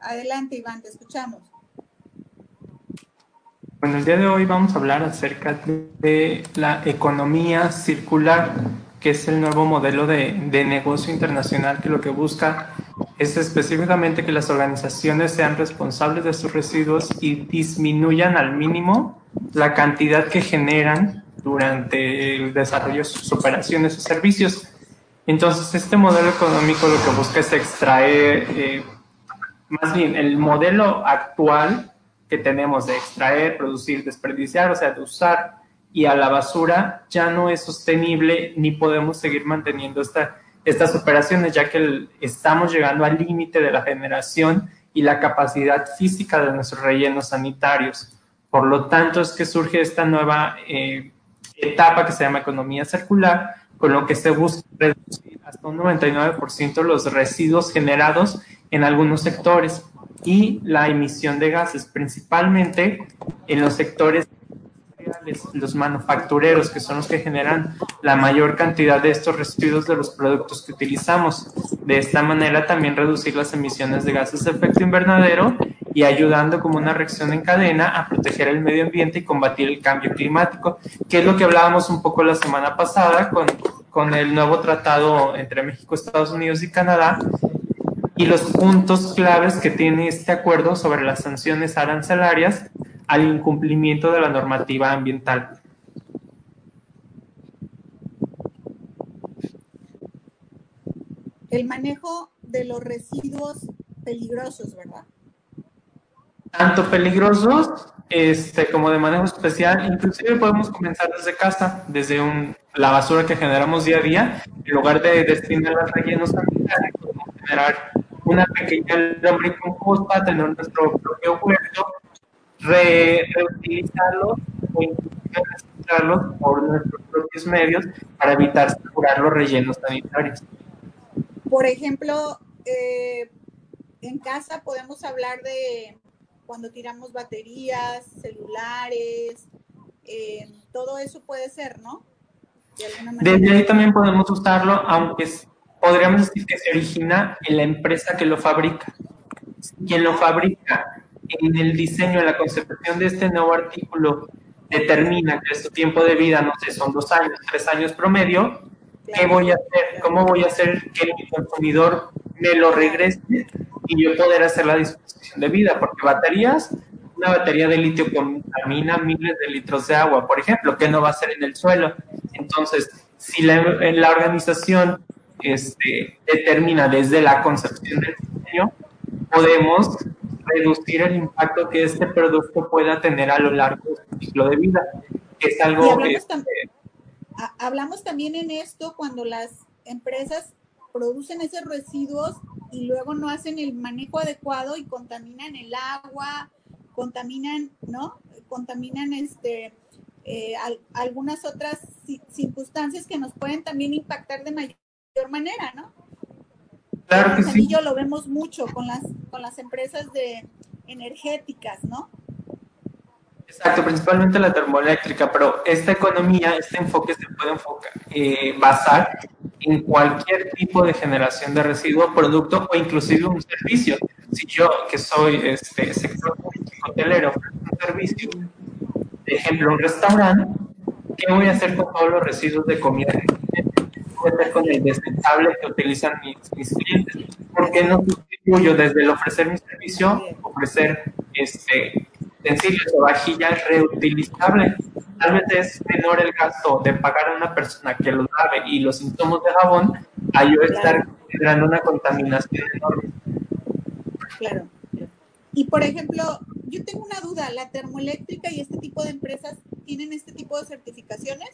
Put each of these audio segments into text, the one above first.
Adelante, Iván, te escuchamos. Bueno, el día de hoy vamos a hablar acerca de la economía circular, que es el nuevo modelo de, de, negocio internacional que lo que busca es específicamente que las organizaciones sean responsables de sus residuos y disminuyan al mínimo la cantidad que generan durante el desarrollo de sus operaciones o servicios. Entonces, este modelo económico lo que busca es extraer, eh, más bien, el modelo actual que tenemos de extraer, producir, desperdiciar, o sea, de usar y a la basura, ya no es sostenible ni podemos seguir manteniendo esta, estas operaciones, ya que estamos llegando al límite de la generación y la capacidad física de nuestros rellenos sanitarios. Por lo tanto, es que surge esta nueva eh, etapa que se llama economía circular, con lo que se busca reducir hasta un 99% los residuos generados en algunos sectores y la emisión de gases, principalmente en los sectores los manufactureros, que son los que generan la mayor cantidad de estos residuos de los productos que utilizamos. De esta manera también reducir las emisiones de gases de efecto invernadero y ayudando como una reacción en cadena a proteger el medio ambiente y combatir el cambio climático, que es lo que hablábamos un poco la semana pasada con, con el nuevo tratado entre México, Estados Unidos y Canadá, y los puntos claves que tiene este acuerdo sobre las sanciones arancelarias al incumplimiento de la normativa ambiental. El manejo de los residuos peligrosos, ¿verdad? Tanto peligrosos este, como de manejo especial, inclusive podemos comenzar desde casa, desde un, la basura que generamos día a día, en lugar de destinar los rellenos sanitarios, podemos generar una pequeña lombricomposta, tener nuestro propio huerto re, reutilizarlos o reciclarlos por nuestros propios medios para evitar saturar los rellenos sanitarios. Por ejemplo, eh, en casa podemos hablar de cuando tiramos baterías, celulares, eh, todo eso puede ser, ¿no? De Desde ahí también podemos usarlo, aunque podríamos decir que se origina en la empresa que lo fabrica. Quien lo fabrica en el diseño, en la concepción de este nuevo artículo, determina que su tiempo de vida, no sé, son dos años, tres años promedio, ¿qué voy a hacer? ¿Cómo voy a hacer que mi consumidor me lo regrese y yo poder hacer la disposición de vida? Porque baterías, una batería de litio contamina miles de litros de agua, por ejemplo, que no va a ser en el suelo. Entonces, si la, la organización este, determina desde la concepción del diseño, podemos reducir el impacto que este producto pueda tener a lo largo de su ciclo de vida. Es algo hablamos, que, también, hablamos también en esto cuando las empresas producen esos residuos y luego no hacen el manejo adecuado y contaminan el agua, contaminan, ¿no? Contaminan este eh, algunas otras circunstancias que nos pueden también impactar de mayor manera, ¿no? Claro que sí. lo vemos mucho con las, con las empresas de energéticas, ¿no? Exacto, principalmente la termoeléctrica, pero esta economía, este enfoque se puede enfocar, eh, basar en cualquier tipo de generación de residuo, producto o inclusive un servicio. Si yo, que soy este sector hotelero, un servicio, de ejemplo, un restaurante, ¿qué voy a hacer con todos los residuos de comida con el desechable que utilizan mis, clientes. ¿Por qué no sustituyo desde el ofrecer mi servicio, ofrecer este, utensilios o vajillas reutilizables? Tal vez es menor el gasto de pagar a una persona que los lave y los insumos de jabón a yo estar generando una contaminación enorme. Claro. Y por ejemplo, yo tengo una duda, ¿la termoeléctrica y este tipo de empresas tienen este tipo de certificaciones?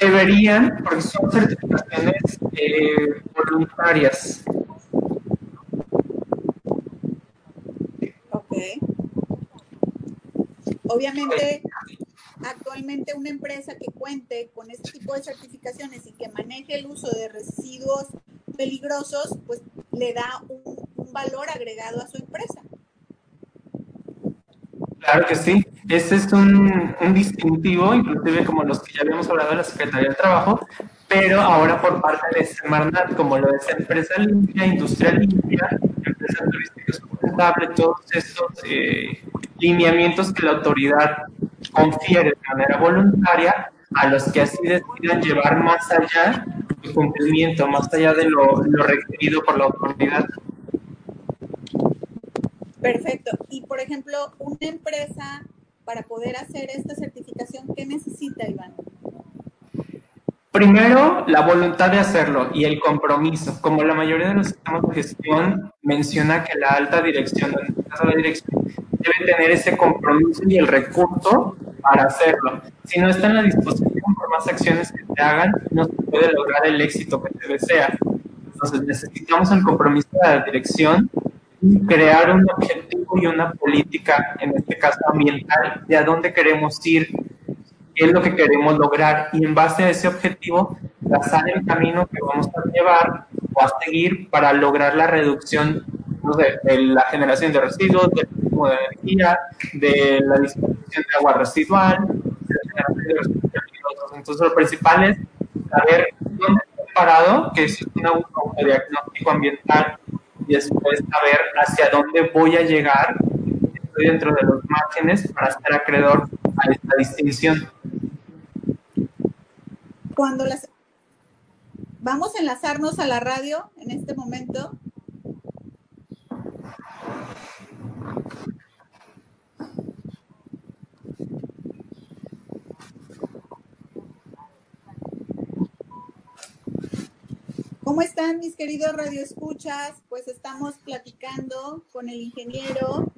Deberían, porque son certificaciones eh, voluntarias. Obviamente, actualmente una empresa que cuente con este tipo de certificaciones y que maneje el uso de residuos peligrosos, pues le da un, valor agregado a su empresa. Claro que sí. Este es un, un, distintivo, inclusive como los que ya habíamos hablado de la Secretaría del Trabajo, pero ahora por parte de Semarnat, como lo es Empresa Limpia, Industrial Limpia, Empresa Turística Sustentable, todos estos eh, lineamientos que la autoridad confiere de manera voluntaria a los que así decidan llevar más allá el cumplimiento, más allá de lo, lo requerido por la autoridad. Perfecto. Y por ejemplo, una empresa para poder hacer esta certificación, ¿qué necesita, Iván? Primero, la voluntad de hacerlo y el compromiso. Como la mayoría de los sistemas de gestión menciona que la alta dirección, en caso la dirección, debe tener ese compromiso y el recurso para hacerlo. Si no está en la disposición por más acciones que se hagan, no se puede lograr el éxito que se desea. Entonces necesitamos el compromiso de la dirección y crear un objetivo y una política, en este caso ambiental, de a dónde queremos ir, qué es lo que queremos lograr y en base a ese objetivo trazar el camino que vamos a llevar o a seguir para lograr la reducción de la generación de residuos, del consumo de energía, de la distribución de agua residual, Entonces, lo principal es saber dónde estoy parado, que es un autodiagnóstico ambiental, y después saber hacia dónde voy a llegar, estoy dentro de los márgenes para ser acreedor a esta distinción. Cuando las vamos a enlazarnos a la radio en este momento ¿Cómo están mis queridos radioescuchas? Pues estamos platicando con el ingeniero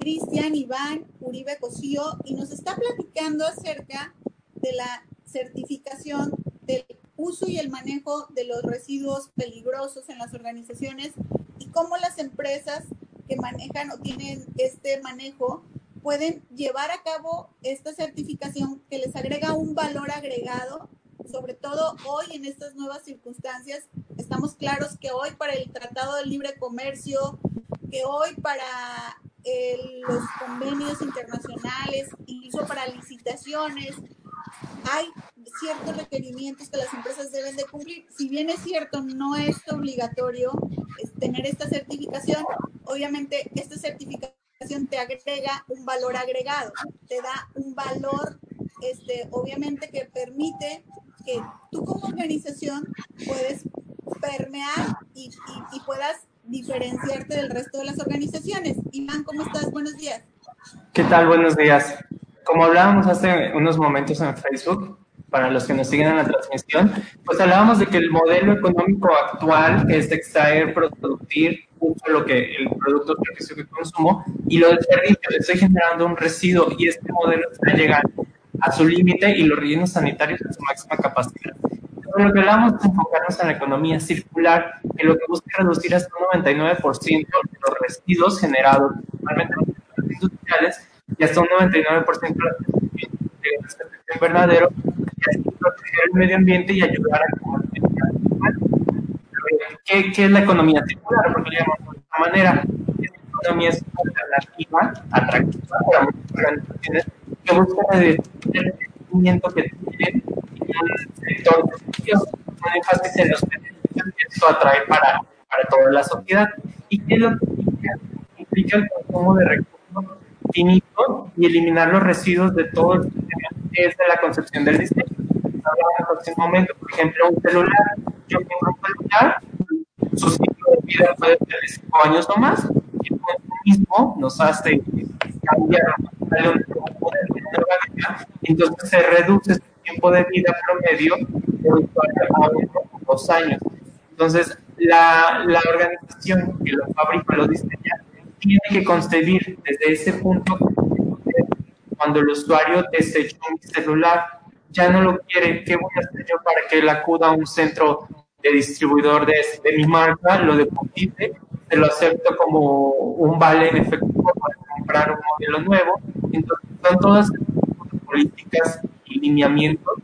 Cristian Iván Uribe Cosío y nos está platicando acerca de la certificación del uso y el manejo de los residuos peligrosos en las organizaciones y cómo las empresas que manejan o tienen este manejo pueden llevar a cabo esta certificación que les agrega un valor agregado, sobre todo hoy en estas nuevas circunstancias. Estamos claros que hoy para el Tratado de Libre Comercio, que hoy para los convenios internacionales, incluso para licitaciones, hay ciertos requerimientos que las empresas deben de cumplir. Si bien es cierto, no es obligatorio tener esta certificación, obviamente esta certificación te agrega un valor agregado, te da un valor, este, obviamente que permite que tú como organización puedes permear y, y, y puedas diferenciarte del resto de las organizaciones. Iván, ¿cómo estás? Buenos días. ¿Qué tal? Buenos días. Como hablábamos hace unos momentos en Facebook, para los que nos siguen en la transmisión, pues hablábamos de que el modelo económico actual es extraer, producir mucho lo que el producto servicio que consumo y lo del servicio, estoy generando un residuo y este modelo está llegando a su límite y los rellenos sanitarios a su máxima capacidad. Pero lo que hablamos es enfocarnos en la economía circular, que lo que busca es reducir hasta un 99% de los residuos generados, principalmente los industriales, y hasta un 99% de los verdadero proteger el medio ambiente y ayudar a la ¿Qué, ¿Qué, es la economía circular? Porque le llamamos de esta manera. Economía es una alternativa, atractiva para muchas organizaciones que buscan el crecimiento que tienen en un sector de servicios, con énfasis en los que esto atrae para, para toda la sociedad. ¿Y qué es lo que implica? Implica el consumo de recursos finitos y eliminar los residuos de todo el sistema es de la concepción del diseño. Hablamos en momento, por ejemplo, un celular. Yo tengo un celular, su ciclo de vida puede ser de 5 años o más, y el consumismo nos hace cambiar entonces se reduce su tiempo de vida promedio a dos años. Entonces, la, la organización que lo fabrica, lo diseña, tiene que concebir desde ese punto cuando el usuario desechó mi celular, ya no lo quiere, ¿qué voy a hacer yo para que él acuda a un centro de distribuidor de, de mi marca, lo deposite, se lo acepto como un vale en efectivo para comprar un modelo nuevo? Entonces, son todas políticas y lineamientos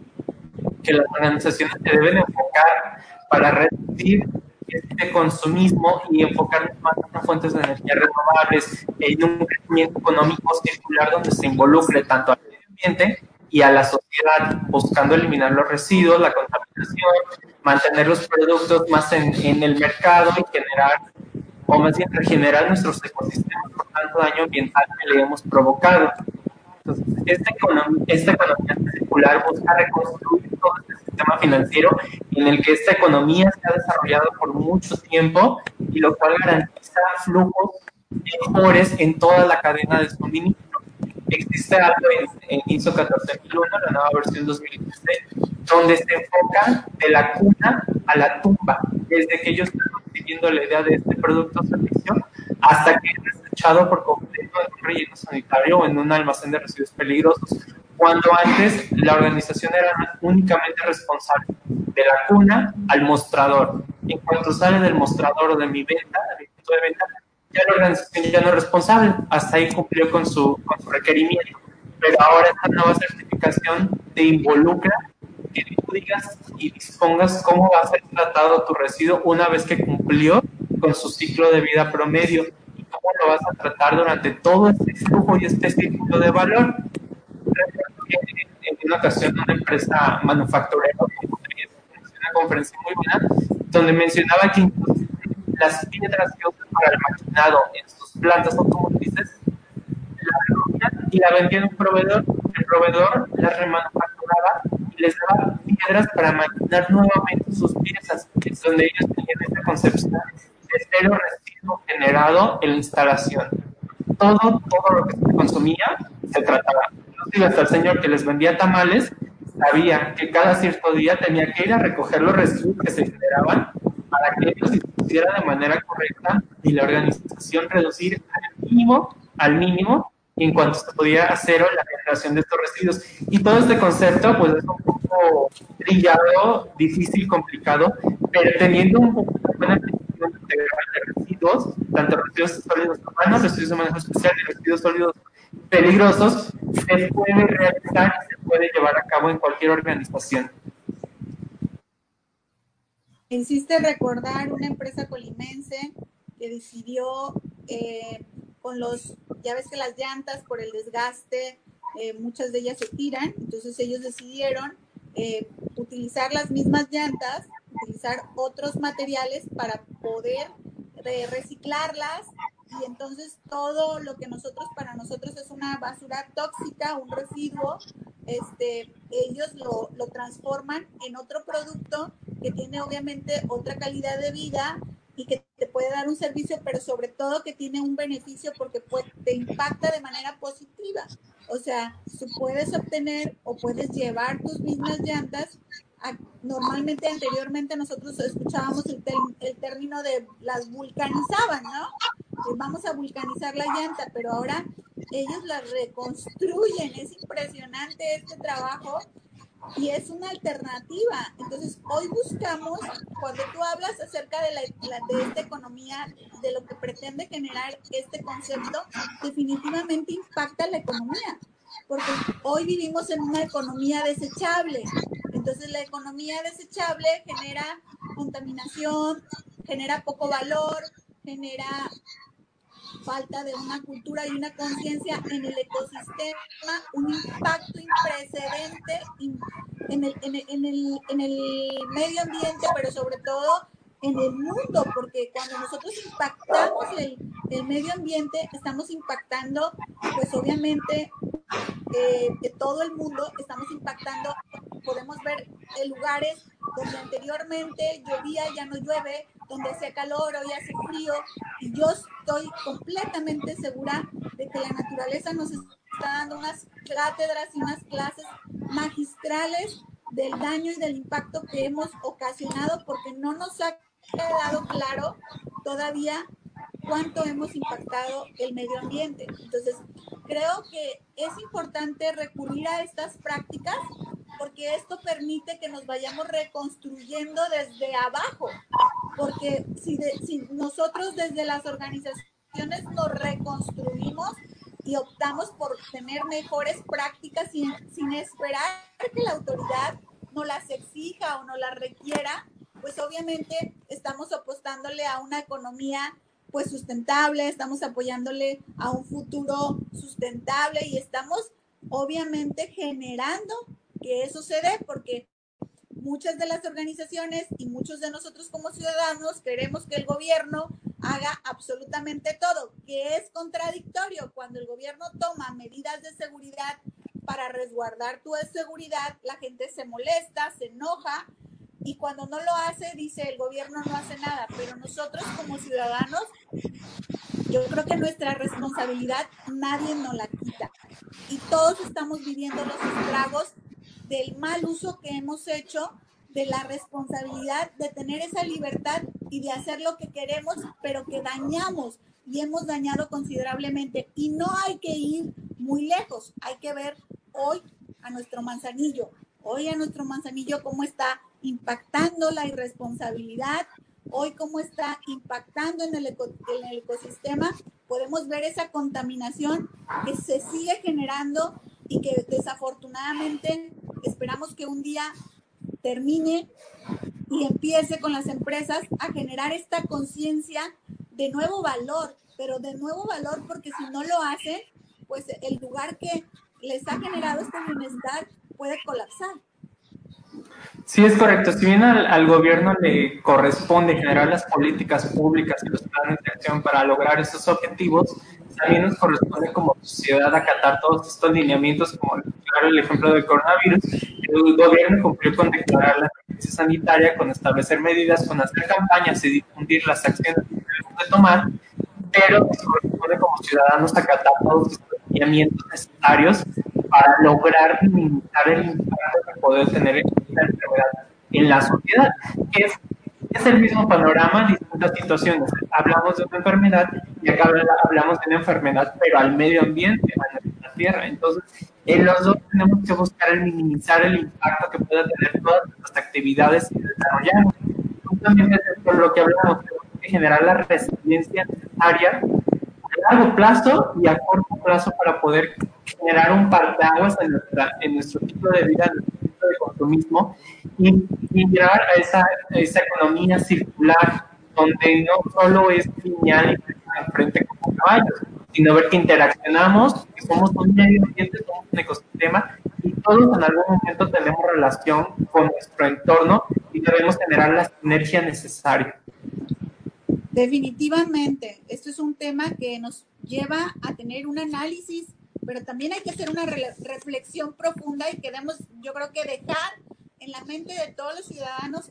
que las organizaciones se deben enfocar para reducir este consumismo y enfocarnos más en fuentes de energía renovables, en un crecimiento económico circular donde se involucre tanto al medio ambiente y a la sociedad, buscando eliminar los residuos, la contaminación, mantener los productos más en, en el mercado y generar, o más bien regenerar nuestros ecosistemas por tanto daño ambiental que le hemos provocado. Entonces, esta economía, esta economía circular busca reconstruir todo este sistema financiero en el que esta economía se ha desarrollado por mucho tiempo y lo cual garantiza flujos mejores en toda la cadena de suministro. Existe algo en, ISO 14001, la nueva versión 2015, donde se enfoca de la cuna a la tumba, desde que ellos están consiguiendo la idea de este producto o servicio hasta que es desechado por completo en relleno sanitario o en un almacén de residuos peligrosos cuando antes la organización era únicamente responsable de la cuna al mostrador. En cuanto sale del mostrador o de mi venta, de mi punto de venta, ya la organización ya no es responsable. Hasta ahí cumplió con su, con su requerimiento. Pero ahora esta nueva certificación te involucra que tú digas y dispongas cómo va a ser tratado tu residuo una vez que cumplió con su ciclo de vida promedio cómo lo vas a tratar durante todo este flujo y este ciclo de valor. En una ocasión una empresa manufacturera, una conferencia muy buena, donde mencionaba que las piedras que usan para el maquinado en sus plantas automotrices, la y la vendía en un proveedor, el proveedor las remanufacturaba y les daba piedras para maquinar nuevamente sus piezas, es donde ellos tenían esta concepción de cero generado en la instalación. Todo, todo lo que se consumía se trataba hasta el señor que les vendía tamales sabía que cada cierto día tenía que ir a recoger los residuos que se generaban para que ellos se hiciera de manera correcta y la organización reducir al mínimo, al mínimo, en cuanto se podía hacer la generación de estos residuos. Y todo este concepto, pues es un poco brillado, difícil, complicado, pero teniendo un poco de buena de residuos, tanto residuos sólidos urbanos, residuos de manejo especial y residuos sólidos peligrosos se puede realizar y se puede llevar a cabo en cualquier organización. Insiste recordar una empresa colimense que decidió eh, con los, ya ves que las llantas por el desgaste, eh, muchas de ellas se tiran, entonces ellos decidieron eh, utilizar las mismas llantas, utilizar otros materiales para poder reciclarlas y entonces todo lo que nosotros para nosotros es una basura tóxica, un residuo, este, ellos lo, lo transforman en otro producto que tiene obviamente otra calidad de vida y que te puede dar un servicio, pero sobre todo que tiene un beneficio porque te impacta de manera positiva. O sea, tú puedes obtener o puedes llevar tus mismas llantas normalmente anteriormente nosotros escuchábamos el, el, término de las vulcanizaban, ¿no? vamos a vulcanizar la llanta, pero ahora ellos la reconstruyen. Es impresionante este trabajo y es una alternativa. Entonces, hoy buscamos, cuando tú hablas acerca de, la, de esta economía, de lo que pretende generar este concepto, definitivamente impacta la economía, porque hoy vivimos en una economía desechable. Entonces la economía desechable genera contaminación, genera poco valor, genera falta de una cultura y una conciencia en el ecosistema, un impacto imprecedente en el, en, el, en, el, en el medio ambiente, pero sobre todo en el mundo, porque cuando nosotros impactamos el, medio ambiente, estamos impactando, pues obviamente, eh, todo el mundo, estamos impactando, podemos ver lugares donde anteriormente llovía, ya no llueve, donde hacía calor, hoy hace frío, y yo estoy completamente segura de que la naturaleza nos está dando unas cátedras y unas clases magistrales del daño y del impacto que hemos ocasionado porque no nos ha quedado claro todavía cuánto hemos impactado el medio ambiente. Entonces, creo que es importante recurrir a estas prácticas porque esto permite que nos vayamos reconstruyendo desde abajo, porque si, si nosotros desde las organizaciones nos reconstruimos y optamos por tener mejores prácticas sin, sin esperar que la autoridad no las exija o no las requiera, pues obviamente estamos apostándole a una economía pues sustentable, estamos apoyándole a un futuro sustentable y estamos obviamente generando que eso se dé porque muchas de las organizaciones y muchos de nosotros como ciudadanos queremos que el gobierno haga absolutamente todo, que es contradictorio cuando el gobierno toma medidas de seguridad para resguardar tu seguridad, la gente se molesta, se enoja y cuando no lo hace dice el gobierno no hace nada, pero nosotros como ciudadanos, yo creo que nuestra responsabilidad nadie nos la quita. Y todos estamos viviendo los estragos del mal uso que hemos hecho de la responsabilidad de tener esa libertad y de hacer lo que queremos, pero que dañamos y hemos dañado considerablemente. Y no hay que ir muy lejos, hay que ver hoy a nuestro manzanillo, hoy a nuestro manzanillo cómo está impactando la irresponsabilidad, hoy cómo está impactando en el, ecosistema. Podemos ver esa contaminación que se sigue generando y que desafortunadamente esperamos que un día termine y empiece con las empresas a generar esta conciencia de nuevo valor, pero de nuevo valor porque si no lo hacen, pues el lugar que les ha generado este bienestar puede colapsar. Sí, es correcto. Si bien al, gobierno le corresponde generar las políticas públicas y los planes de acción para lograr esos objetivos, también nos corresponde como sociedad acatar todos estos lineamientos, como claro el ejemplo del coronavirus. El gobierno cumplió con declarar la crisis sanitaria, con establecer medidas, con hacer campañas y difundir las acciones que debemos de tomar, pero nos corresponde como ciudadanos acatar todos estos lineamientos necesarios para lograr minimizar el impacto que puede tener esta enfermedad en la sociedad, que es, es el mismo panorama distintas situaciones. Hablamos de una enfermedad y acá hablamos de una enfermedad, pero al medio ambiente, a nuestra tierra. Entonces, en los dos tenemos que buscar el minimizar el impacto que pueda tener todas las actividades que desarrollamos. También es por lo que hablamos, tenemos que generar la resiliencia necesaria a largo plazo y a corto plazo para poder generar un parteaguas en, nuestra, en nuestro tipo de vida, en nuestro tipo de consumismo y, llegar a esa, esa economía circular donde no solo es lineal y enfrente como caballos, sino ver que interaccionamos, que somos un medio ambiente, somos un ecosistema y todos en algún momento tenemos relación con nuestro entorno y debemos generar la sinergia necesaria. Definitivamente, esto es un tema que nos lleva a tener un análisis, pero también hay que hacer una reflexión profunda y queremos, yo creo que dejar en la mente de todos los ciudadanos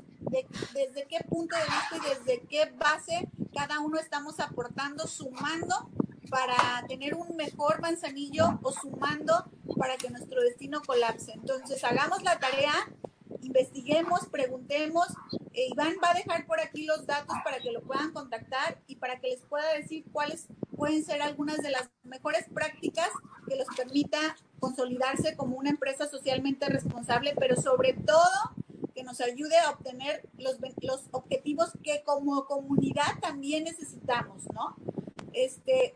desde qué punto de vista y desde qué base cada uno estamos aportando, sumando para tener un mejor manzanillo o sumando para que nuestro destino colapse. Entonces, hagamos la tarea, investiguemos, preguntemos. Eh, Iván va a dejar por aquí los datos para que lo puedan contactar y para que les pueda decir cuáles pueden ser algunas de las mejores prácticas que los permita consolidarse como una empresa socialmente responsable, pero sobre todo que nos ayude a obtener los, los objetivos que como comunidad también necesitamos, ¿no? Este,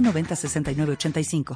906985.